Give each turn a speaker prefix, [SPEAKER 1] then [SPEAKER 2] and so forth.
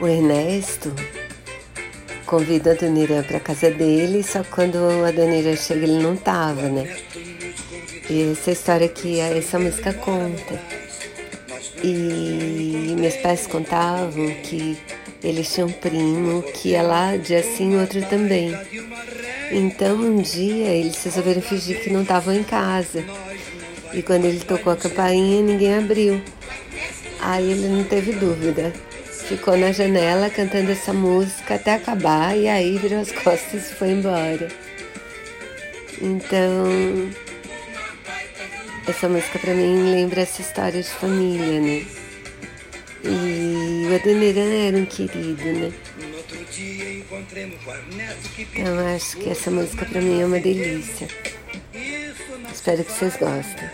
[SPEAKER 1] o Ernesto convida a Dona Irã para casa dele, só que quando a Dona chega ele não tava, né? E essa história que essa música conta. E meus pais contavam que eles tinham um primo que ia lá dia sim, outro também. Então um dia eles resolveram fingir que não estavam em casa. E quando ele tocou a campainha, ninguém abriu. Aí ele não teve dúvida. Ficou na janela cantando essa música até acabar e aí virou as costas e foi embora. Então, essa música para mim lembra essa história de família, né? E o Adoniran era um querido, né? Então acho que essa música para mim é uma delícia. Espero que vocês gostem.